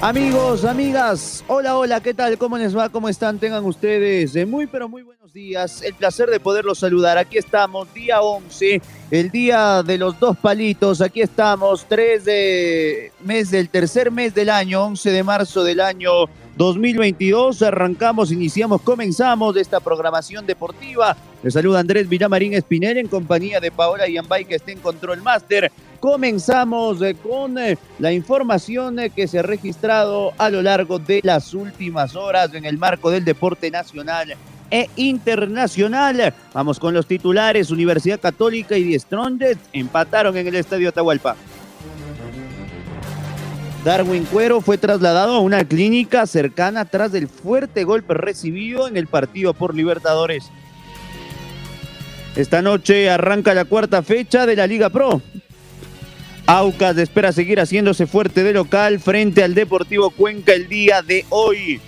Amigos, amigas, hola, hola, ¿qué tal? ¿Cómo les va? ¿Cómo están? Tengan ustedes de muy, pero muy buenos días. El placer de poderlos saludar. Aquí estamos, día 11, el día de los dos palitos. Aquí estamos, 3 de mes del tercer mes del año, 11 de marzo del año 2022. Arrancamos, iniciamos, comenzamos esta programación deportiva. Les saluda Andrés Villamarín Espinel en compañía de Paola Yambay que está en Control Master. Comenzamos eh, con eh, la información eh, que se ha registrado a lo largo de las últimas horas en el marco del deporte nacional e internacional. Vamos con los titulares. Universidad Católica y Strongest empataron en el Estadio Atahualpa. Darwin Cuero fue trasladado a una clínica cercana tras del fuerte golpe recibido en el partido por Libertadores. Esta noche arranca la cuarta fecha de la Liga Pro. Aucas espera seguir haciéndose fuerte de local frente al Deportivo Cuenca el día de hoy.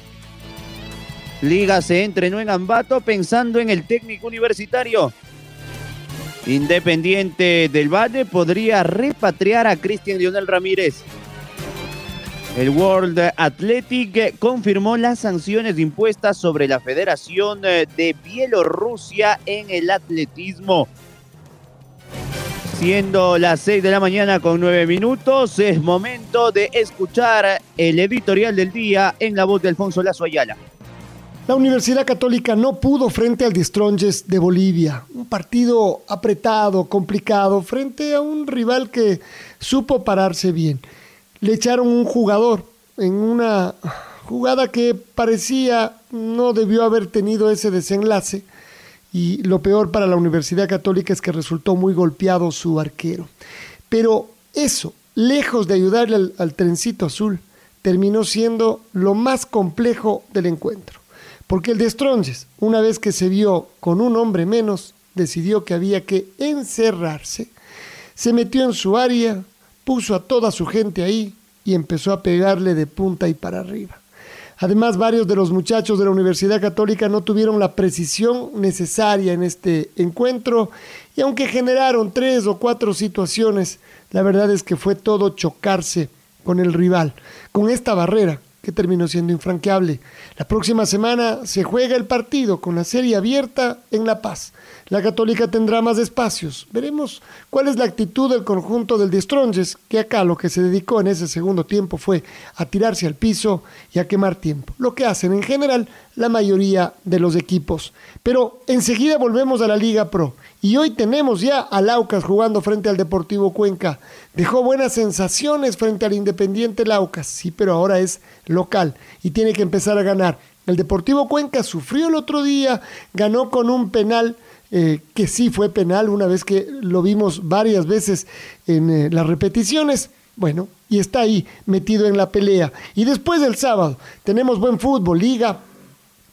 Liga se entrenó en Ambato pensando en el técnico universitario. Independiente del Valle podría repatriar a Cristian Lionel Ramírez. El World Athletic confirmó las sanciones impuestas sobre la Federación de Bielorrusia en el atletismo. Siendo las 6 de la mañana con 9 minutos, es momento de escuchar el editorial del día en la voz de Alfonso Lazo Ayala. La Universidad Católica no pudo frente al Distronges de Bolivia. Un partido apretado, complicado, frente a un rival que supo pararse bien. Le echaron un jugador en una jugada que parecía no debió haber tenido ese desenlace y lo peor para la Universidad Católica es que resultó muy golpeado su arquero. Pero eso, lejos de ayudarle al, trencito azul, terminó siendo lo más complejo del encuentro. Porque el de Stronges, una vez que se vio con un hombre menos, decidió que había que encerrarse, se metió en su área, puso a toda su gente ahí y empezó a pegarle de punta y para arriba. Además, varios de los muchachos de la Universidad Católica no tuvieron la precisión necesaria en este encuentro y aunque generaron tres o cuatro situaciones, la verdad es que fue todo chocarse con el rival, con esta barrera que terminó siendo infranqueable. La próxima semana se juega el partido con la serie abierta en La Paz. La Católica tendrá más espacios. Veremos cuál es la actitud del conjunto del Destronges, que acá lo que se dedicó en ese segundo tiempo fue a tirarse al piso y a quemar tiempo, lo que hacen en general la mayoría de los equipos. Pero enseguida volvemos a la Liga Pro y hoy tenemos ya a Laucas jugando frente al Deportivo Cuenca. Dejó buenas sensaciones frente al Independiente Laucas, sí, pero ahora es local y tiene que empezar a ganar. El Deportivo Cuenca sufrió el otro día, ganó con un penal. Eh, que sí fue penal una vez que lo vimos varias veces en eh, las repeticiones. Bueno, y está ahí metido en la pelea. Y después del sábado tenemos buen fútbol, liga,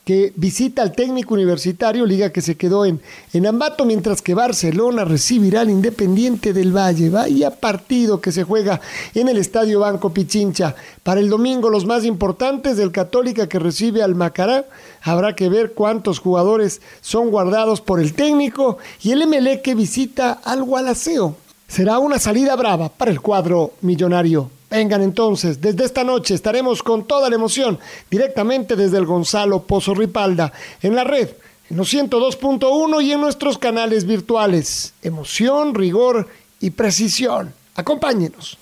que visita al técnico universitario, liga que se quedó en, en Ambato, mientras que Barcelona recibirá al Independiente del Valle. Vaya partido que se juega en el Estadio Banco Pichincha. Para el domingo, los más importantes del Católica que recibe al Macará. Habrá que ver cuántos jugadores son guardados por el técnico y el MLE que visita al Gualaceo. Será una salida brava para el cuadro millonario. Vengan entonces, desde esta noche estaremos con toda la emoción, directamente desde el Gonzalo Pozo Ripalda, en la red, en los 102.1 y en nuestros canales virtuales. Emoción, rigor y precisión. Acompáñenos.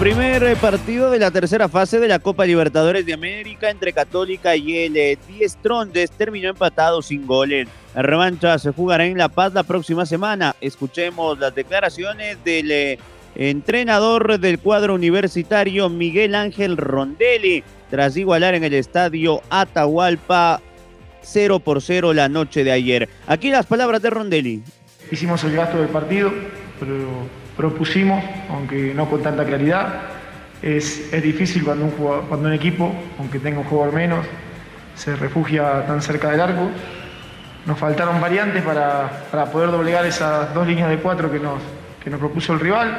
Primer partido de la tercera fase de la Copa Libertadores de América entre Católica y el 10 eh, Trondes terminó empatado sin goles. La revancha se jugará en La Paz la próxima semana. Escuchemos las declaraciones del eh, entrenador del cuadro universitario Miguel Ángel Rondelli tras igualar en el estadio Atahualpa 0 por 0 la noche de ayer. Aquí las palabras de Rondelli. Hicimos el gasto del partido, pero propusimos, aunque no con tanta claridad. Es, es difícil cuando un, cuando un equipo, aunque tenga un jugador menos, se refugia tan cerca del arco. Nos faltaron variantes para, para poder doblegar esas dos líneas de cuatro que nos, que nos propuso el rival,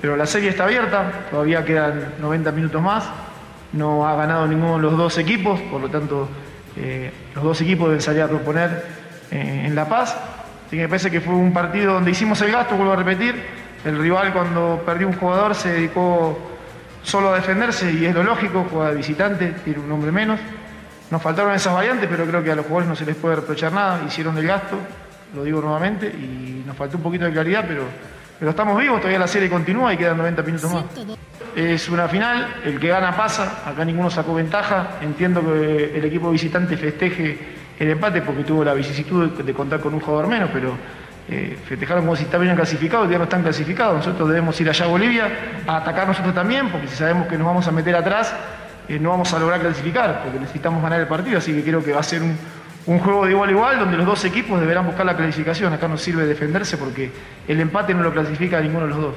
pero la serie está abierta, todavía quedan 90 minutos más, no ha ganado ninguno de los dos equipos, por lo tanto eh, los dos equipos deben salir a proponer eh, en La Paz, así que me parece que fue un partido donde hicimos el gasto, vuelvo a repetir, el rival cuando perdió un jugador se dedicó solo a defenderse y es lo lógico, juega de visitante, tiene un hombre menos. Nos faltaron esas variantes, pero creo que a los jugadores no se les puede reprochar nada, hicieron el gasto, lo digo nuevamente, y nos faltó un poquito de claridad, pero, pero estamos vivos, todavía la serie continúa y quedan 90 minutos más. Es una final, el que gana pasa, acá ninguno sacó ventaja, entiendo que el equipo visitante festeje el empate porque tuvo la vicisitud de contar con un jugador menos, pero eh, festejaron como si estaban clasificados, ya no están clasificados. Nosotros debemos ir allá a Bolivia a atacar nosotros también, porque si sabemos que nos vamos a meter atrás, eh, no vamos a lograr clasificar, porque necesitamos ganar el partido. Así que creo que va a ser un, juego de igual a igual, donde los dos equipos deberán buscar la clasificación. Acá nos sirve defenderse porque el empate no lo clasifica a ninguno de los dos.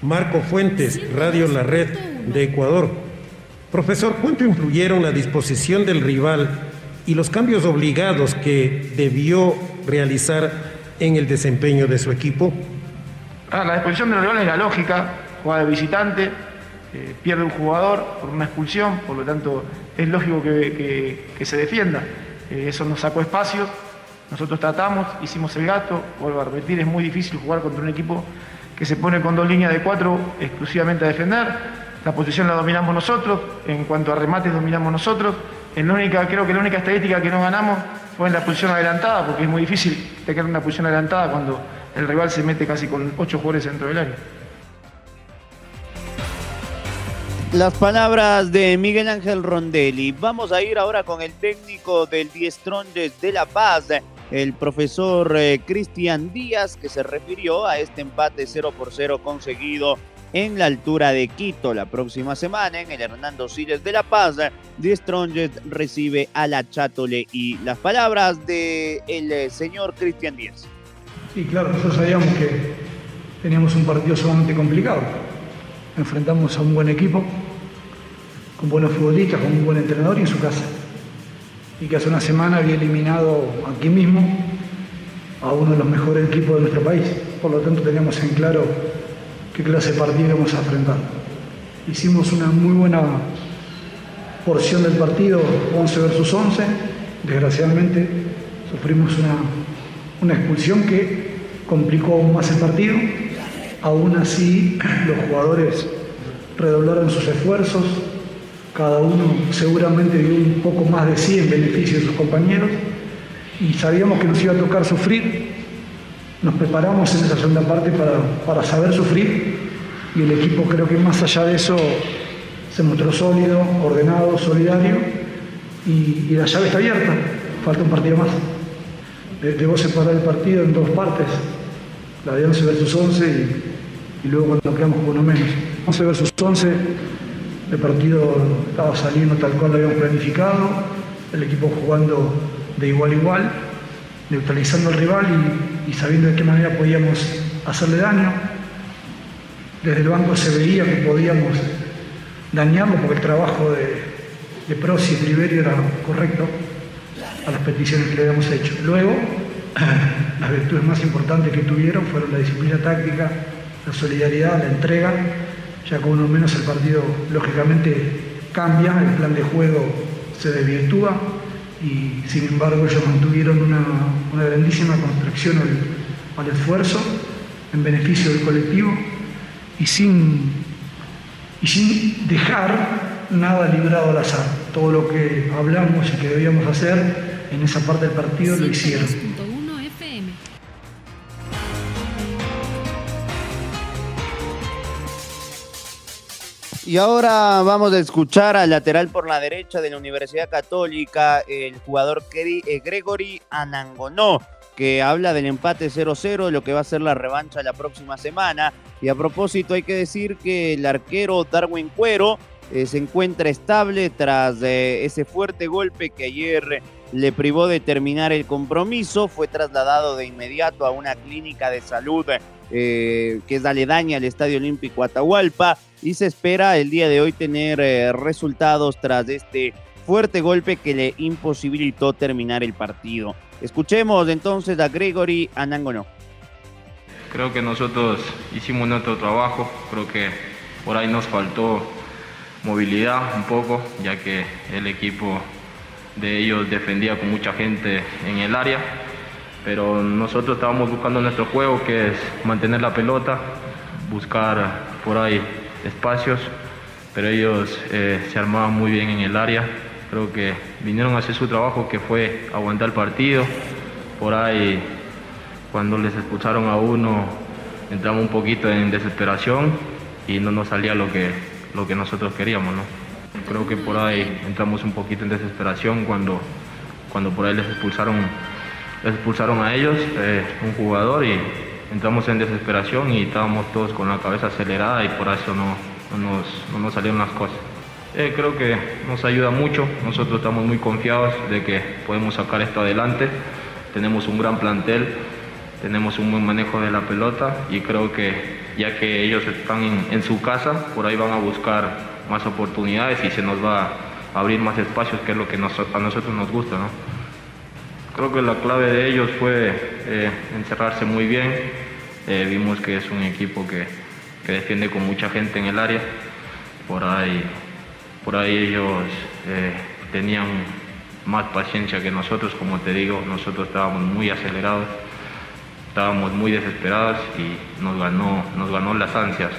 Marco Fuentes, Radio La Red de Ecuador. Profesor, ¿cuánto influyeron la disposición del rival y los cambios obligados que debió realizar en el desempeño de su equipo? Ah, la disposición del rival es la lógica, juega de visitante, eh, pierde un jugador por una expulsión, por lo tanto es lógico que, que, se defienda. Eh, eso nos sacó espacios, nosotros tratamos, hicimos el gasto, vuelvo a repetir, es muy difícil jugar contra un equipo que se pone con dos líneas de cuatro exclusivamente a defender. La posición la dominamos nosotros, en cuanto a remates dominamos nosotros. Única, creo que la única estadística que no ganamos fue en la posición adelantada, porque es muy difícil tener una posición adelantada cuando el rival se mete casi con ocho jugadores dentro del área. Las palabras de Miguel Ángel Rondelli. Vamos a ir ahora con el técnico del Diestronges de La Paz, el profesor eh, Cristian Díaz, que se refirió a este empate 0 por 0 conseguido en la altura de Quito. La próxima semana, en el Hernando Siles de La Paz, Diestronges recibe a la Chátole. Y las palabras del el eh, señor Cristian Díaz. Sí, claro, nosotros sabíamos que teníamos un partido sumamente complicado. Enfrentamos a un buen equipo, con buenos futbolistas, con un buen entrenador y en su casa. Y que hace una semana había eliminado aquí mismo a uno de los mejores equipos de nuestro país. Por lo tanto, teníamos en claro qué clase de partido íbamos a enfrentar. Hicimos una muy buena porción del partido, 11 versus 11. Desgraciadamente, sufrimos una, una expulsión que complicó aún más el partido. Aún así, los jugadores redoblaron sus esfuerzos, cada uno seguramente dio un poco más de sí en beneficio de sus compañeros y sabíamos que nos iba a tocar sufrir. Nos preparamos en esa segunda parte para, para saber sufrir. Y el equipo creo que más allá de eso se mostró sólido, ordenado, solidario. Y, la llave está abierta, falta un partido más. Debo separar el partido en dos partes, la de 11 versus 11 y, y luego cuando quedamos con uno menos. 11 versus 11 el partido estaba saliendo tal cual lo habíamos planificado, el equipo jugando de igual a igual, neutralizando al rival y, y, sabiendo de qué manera podíamos hacerle daño. Desde el banco se veía que podíamos dañarlo porque el trabajo de, de y Triverio era correcto a las peticiones que le habíamos hecho. Luego, las virtudes más importantes que tuvieron fueron la disciplina táctica, la solidaridad, la entrega ya con uno menos el partido lógicamente cambia, el plan de juego se desvirtúa y sin embargo ellos mantuvieron una, una grandísima construcción al, al, esfuerzo en beneficio del colectivo y sin, y sin dejar nada librado al azar. Todo lo que hablamos y que debíamos hacer en esa parte del partido lo hicieron. Y ahora vamos a escuchar al lateral por la derecha de la Universidad Católica, el jugador Gregory Anangonó, que habla del empate 0-0, lo que va a ser la revancha la próxima semana. Y a propósito, hay que decir que el arquero Darwin Cuero eh, se encuentra estable tras eh, ese fuerte golpe que ayer le privó de terminar el compromiso. Fue trasladado de inmediato a una clínica de salud eh, que es aledaña al Estadio Olímpico Atahualpa y se espera el día de hoy tener eh, resultados tras este fuerte golpe que le imposibilitó terminar el partido. Escuchemos entonces a Gregory Anangono. Creo que nosotros hicimos nuestro trabajo, creo que por ahí nos faltó movilidad un poco, ya que el equipo de ellos defendía con mucha gente en el área pero nosotros estábamos buscando nuestro juego, que es mantener la pelota, buscar por ahí espacios, pero ellos eh, se armaban muy bien en el área. Creo que vinieron a hacer su trabajo, que fue aguantar el partido. Por ahí, cuando les expulsaron a uno, entramos un poquito en desesperación y no nos salía lo que, lo que nosotros queríamos. ¿no? Creo que por ahí entramos un poquito en desesperación cuando, cuando por ahí les expulsaron expulsaron a ellos, eh, un jugador, y entramos en desesperación y estábamos todos con la cabeza acelerada y por eso no, nos, salieron las cosas. Eh, creo que nos ayuda mucho, nosotros estamos muy confiados de que podemos sacar esto adelante, tenemos un gran plantel, tenemos un buen manejo de la pelota y creo que ya que ellos están en, su casa, por ahí van a buscar más oportunidades y se nos va a abrir más espacios, que es lo que a nosotros nos gusta. ¿no? Creo que la clave de ellos fue eh, encerrarse muy bien. Eh, vimos que es un equipo que, defiende con mucha gente en el área. Por ahí, por ahí ellos eh, tenían más paciencia que nosotros, como te digo, nosotros estábamos muy acelerados, estábamos muy desesperados y nos ganó, nos ganó las ansias.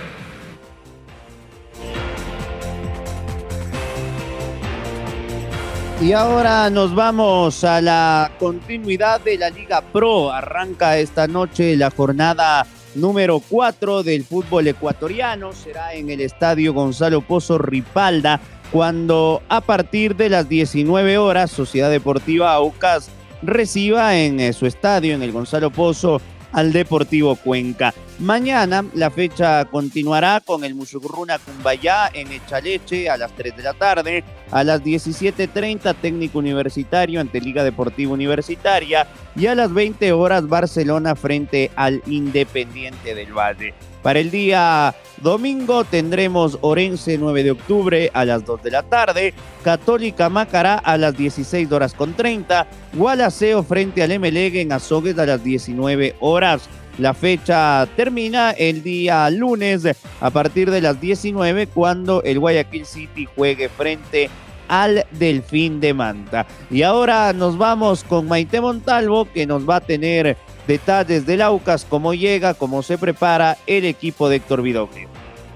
Y ahora nos vamos a la continuidad de la Liga Pro. Arranca esta noche la jornada número 4 del fútbol ecuatoriano. Será en el estadio Gonzalo Pozo Ripalda cuando a partir de las 19 horas Sociedad Deportiva Aucas reciba en eh, su estadio, en el Gonzalo Pozo, al Deportivo Cuenca. Mañana la fecha continuará con el Musugruna Cumbayá en Echaleche a las 3 de la tarde, a las 17.30 Técnico Universitario ante Liga Deportiva Universitaria y a las 20 horas Barcelona frente al Independiente del Valle. Para el día domingo tendremos Orense 9 de octubre a las 2 de la tarde, Católica Macará a las 16 horas con 30, Gualaceo frente al Emelec en Azogues a las 19 horas. La fecha termina el día lunes a partir de las 19 cuando el Guayaquil City juegue frente al Delfín de Manta. Y ahora nos vamos con Maite Montalvo que nos va a tener detalles del Aucas, cómo llega, cómo se prepara el equipo de Héctor Vidoglio.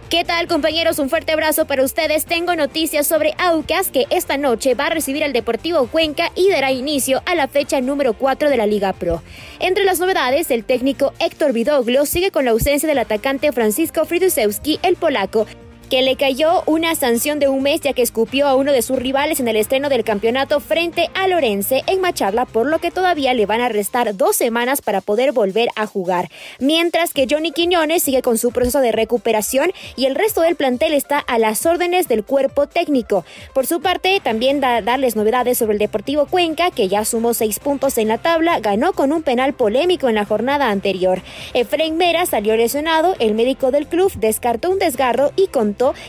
¿Qué tal compañeros? Un fuerte abrazo para ustedes. Tengo noticias sobre Aucas que esta noche va a recibir al Deportivo Cuenca y dará inicio a la fecha número 4 de la Liga Pro. Entre las novedades, el técnico Héctor Vidoglio sigue con la ausencia del atacante Francisco Fridusewski, el polaco, que le cayó una sanción de un mes ya que escupió a uno de sus rivales en el estreno del campeonato frente a Lorense en Macharla, por lo que todavía le van a restar dos semanas para poder volver a jugar. Mientras que Johnny Quiñones sigue con su proceso de recuperación y el resto del plantel está a las órdenes del cuerpo técnico. Por su parte, también da darles novedades sobre el Deportivo Cuenca, que ya sumó seis puntos en la tabla, ganó con un penal polémico en la jornada anterior. Efraín Mera salió lesionado, el médico del club descartó un desgarro y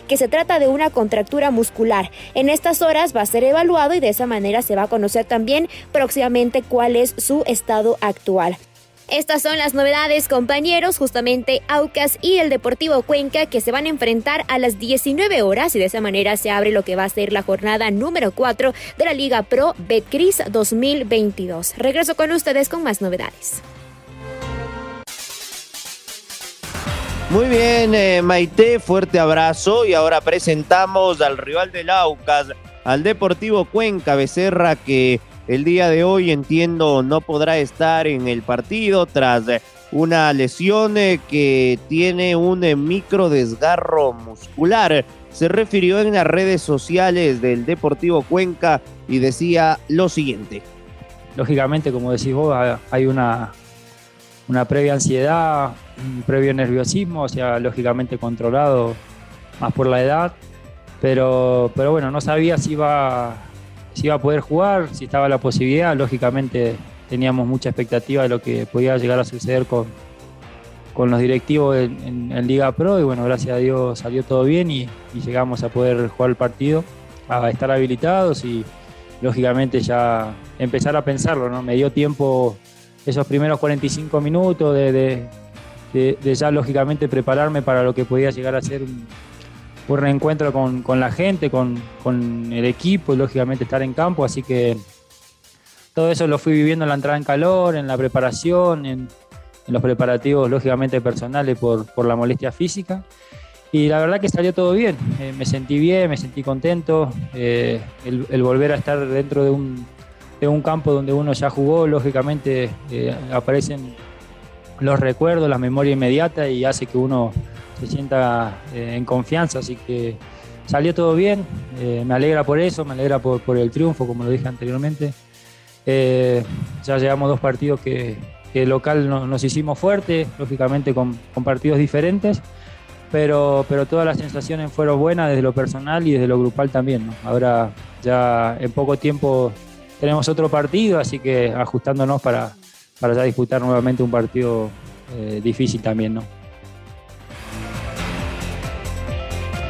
que se trata de una contractura muscular. En estas horas va a ser evaluado y de esa manera se va a conocer también próximamente cuál es su estado actual. Estas son las novedades, compañeros, justamente Aucas y el Deportivo Cuenca que se van a enfrentar a las 19 horas y de esa manera se abre lo que va a ser la jornada número 4 de la Liga Pro Betcris 2022. Regreso con ustedes con más novedades. Muy bien, eh, Maite, fuerte abrazo. Y ahora presentamos al rival del Aucas, al Deportivo Cuenca Becerra, que el día de hoy entiendo no podrá estar en el partido tras una lesión eh, que tiene un eh, micro desgarro muscular. Se refirió en las redes sociales del Deportivo Cuenca y decía lo siguiente. Lógicamente, como decís vos, hay una una previa ansiedad, un previo nerviosismo, o sea, lógicamente controlado más por la edad. pero, pero bueno, no sabía si iba, si a poder jugar, si estaba la posibilidad. Lógicamente teníamos mucha expectativa de lo que podía llegar a suceder con, con los directivos en, Liga Pro y bueno, gracias a Dios salió todo bien y, llegamos a poder jugar el partido, a estar habilitados y lógicamente ya empezar a pensarlo, ¿no? Me dio tiempo esos primeros 45 minutos de, ya lógicamente prepararme para lo que podía llegar a ser un, reencuentro con, la gente, con, con, el equipo y lógicamente estar en campo, así que todo eso lo fui viviendo en la entrada en calor, en la preparación, en, los preparativos lógicamente personales por, por, la molestia física. Y la verdad que salió todo bien, eh, me sentí bien, me sentí contento, eh, el, volver a estar dentro de un, de un, campo donde uno ya jugó, lógicamente eh, aparecen los recuerdos, la memoria inmediata y hace que uno se sienta en confianza, así que salió todo bien, me alegra por eso, me alegra por, por el triunfo, como lo dije anteriormente. Eh, ya llevamos dos partidos que, local nos hicimos fuerte, lógicamente con, partidos diferentes, pero, pero todas las sensaciones fueron buenas desde lo personal y desde lo grupal también. Ahora ya en poco tiempo tenemos otro partido, así que ajustándonos para, para ya disputar nuevamente un partido eh, difícil también. ¿no?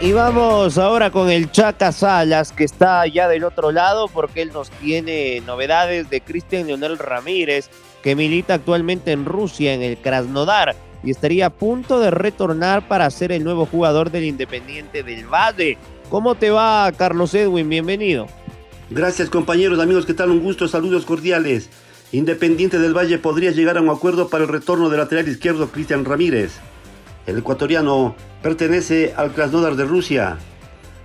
Y vamos ahora con el Chaca Salas, que está ya del otro lado, porque él nos tiene novedades de Cristian Leonel Ramírez, que milita actualmente en Rusia, en el Krasnodar, y estaría a punto de retornar para ser el nuevo jugador del Independiente del Valle. ¿Cómo te va, Carlos Edwin? Bienvenido. Gracias, compañeros, amigos, ¿qué tal? Un gusto, saludos cordiales. Independiente del Valle podría llegar a un acuerdo para el retorno del lateral izquierdo Cristian Ramírez. El ecuatoriano pertenece al Krasnodar de Rusia.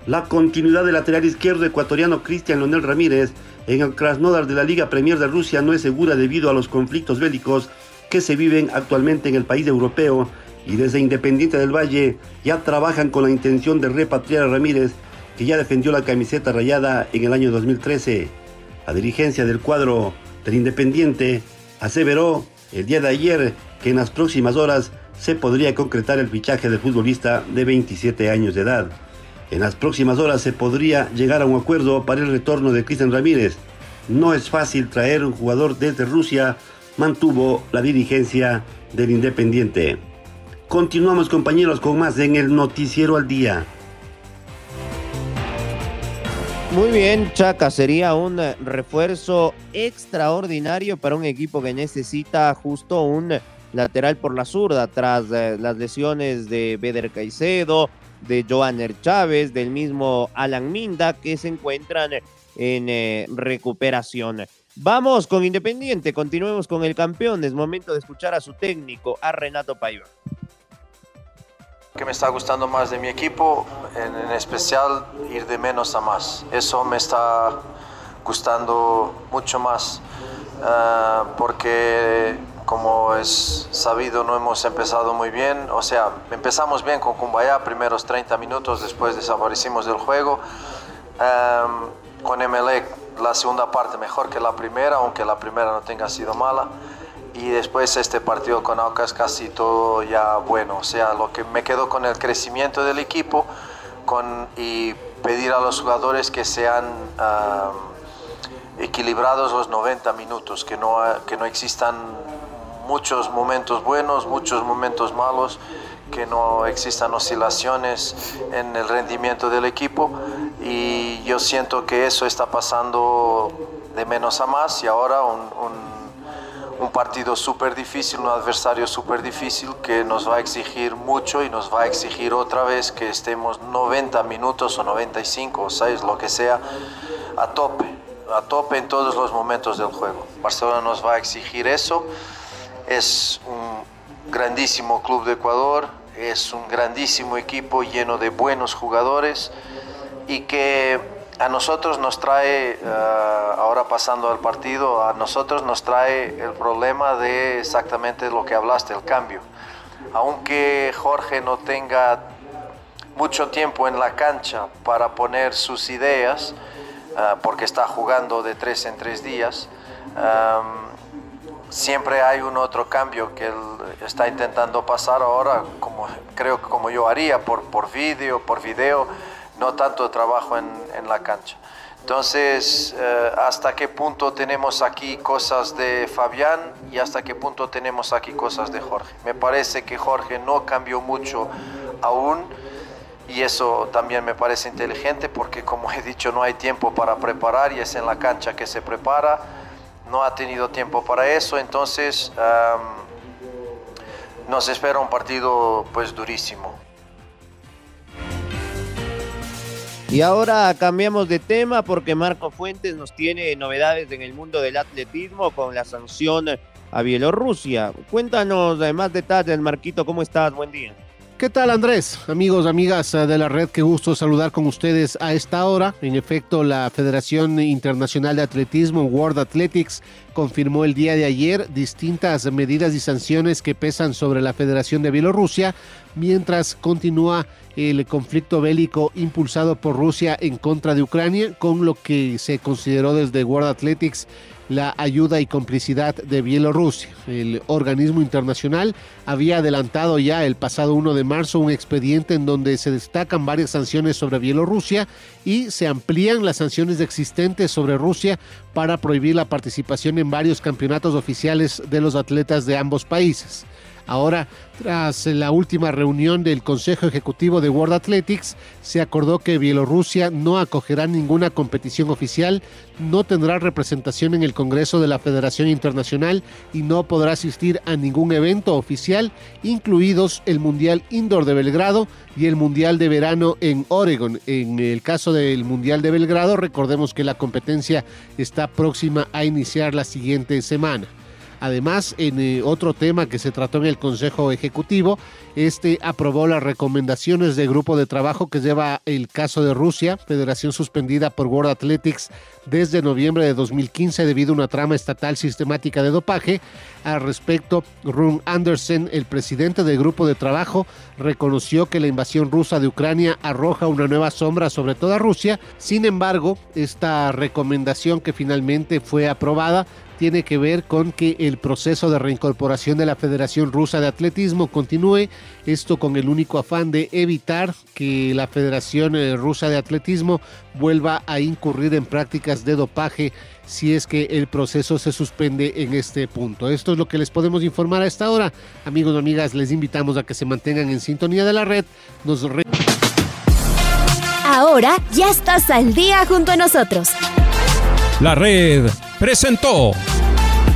La continuidad del lateral izquierdo ecuatoriano Cristian Leonel Ramírez en el Krasnodar de la Liga Premier de Rusia no es segura debido a los conflictos bélicos que se viven actualmente en el país europeo y desde Independiente del Valle ya trabajan con la intención de repatriar a Ramírez que ya defendió la camiseta rayada en el año 2013. La dirigencia del cuadro del Independiente aseveró el día de ayer que en las próximas horas se podría concretar el fichaje del futbolista de 27 años de edad. En las próximas horas se podría llegar a un acuerdo para el retorno de Cristian Ramírez. No es fácil traer un jugador desde Rusia, mantuvo la dirigencia del Independiente. Continuamos compañeros con más en el Noticiero al Día. Muy bien, Chaca, sería un refuerzo extraordinario para un equipo que necesita justo un lateral por la zurda tras eh, las lesiones de Beder Caicedo, de Joaner Chávez, del mismo Alan Minda que se encuentran en eh, recuperación. Vamos con Independiente, continuemos con el campeón. Es momento de escuchar a su técnico, a Renato Paiva. Que me está gustando más de mi equipo, en, especial ir de menos a más. Eso me está gustando mucho más, ah, porque como es sabido, no hemos empezado muy bien. O sea, empezamos bien con Kumbaya, primeros 30 minutos, después desaparecimos del juego. Con Emelec, la segunda parte mejor que la primera, aunque la primera no tenga sido mala. Y después este partido con Aucas casi todo ya bueno. O sea, lo que me quedo con el crecimiento del equipo con, y pedir a los jugadores que sean equilibrados los 90 minutos, que no, que no existan muchos momentos buenos, muchos momentos malos, que no existan oscilaciones en el rendimiento del equipo y yo siento que eso está pasando de menos a más y ahora un, partido súper difícil, un adversario súper difícil que nos va a exigir mucho y nos va a exigir otra vez que estemos 90 minutos o 95 o 6, lo que sea, a tope, a tope en todos los momentos del juego. Barcelona nos va a exigir eso es un grandísimo club de Ecuador, es un grandísimo equipo lleno de buenos jugadores y que a nosotros nos trae, ah, ahora pasando al partido, a nosotros nos trae el problema de exactamente lo que hablaste, el cambio. Aunque Jorge no tenga mucho tiempo en la cancha para poner sus ideas, ah, porque está jugando de tres en tres días, siempre hay un otro cambio que él está intentando pasar ahora, como creo que como yo haría por, por vídeo, por video, no tanto trabajo en, la cancha. Entonces, eh, ¿hasta qué punto tenemos aquí cosas de Fabián y hasta qué punto tenemos aquí cosas de Jorge? Me parece que Jorge no cambió mucho aún y eso también me parece inteligente porque como he dicho no hay tiempo para preparar y es en la cancha que se prepara, no ha tenido tiempo para eso, entonces nos espera un partido pues durísimo. Y ahora cambiamos de tema porque Marco Fuentes nos tiene novedades en el mundo del atletismo con la sanción a Bielorrusia. Cuéntanos más detalles, Marquito, ¿cómo estás? Buen día. ¿Qué tal Andrés? Amigos, amigas de la red, qué gusto saludar con ustedes a esta hora. En efecto, la Federación Internacional de Atletismo, World Athletics, confirmó el día de ayer distintas medidas y sanciones que pesan sobre la Federación de Bielorrusia, mientras continúa el conflicto bélico impulsado por Rusia en contra de Ucrania, con lo que se consideró desde World Athletics la ayuda y complicidad de Bielorrusia. El organismo internacional había adelantado ya el pasado 1 de marzo un expediente en donde se destacan varias sanciones sobre Bielorrusia y se amplían las sanciones existentes sobre Rusia para prohibir la participación en varios campeonatos oficiales de los atletas de ambos países. Ahora, tras la última reunión del Consejo Ejecutivo de World Athletics, se acordó que Bielorrusia no acogerá ninguna competición oficial, no tendrá representación en el Congreso de la Federación Internacional y no podrá asistir a ningún evento oficial, incluidos el Mundial Indoor de Belgrado y el Mundial de Verano en Oregon. En el caso del Mundial de Belgrado, recordemos que la competencia está próxima a iniciar la siguiente semana. Además, en eh, otro tema que se trató en el Consejo Ejecutivo, este aprobó las recomendaciones del grupo de trabajo que lleva el caso de Rusia, federación suspendida por World Athletics desde noviembre de 2015 debido a una trama estatal sistemática de dopaje. Al respecto, Rune Andersen, el presidente del grupo de trabajo, reconoció que la invasión rusa de Ucrania arroja una nueva sombra sobre toda Rusia. Sin embargo, esta recomendación que finalmente fue aprobada tiene que ver con que el proceso de reincorporación de la Federación Rusa de Atletismo continúe, esto con el único afán de evitar que la Federación eh, Rusa de Atletismo vuelva a incurrir en prácticas de dopaje si es que el proceso se suspende en este punto. Esto es lo que les podemos informar a esta hora. Amigos y amigas, les invitamos a que se mantengan en sintonía de la red. Nos Ahora ya estás al día junto a nosotros. La red presentó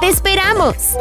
¡Te esperamos!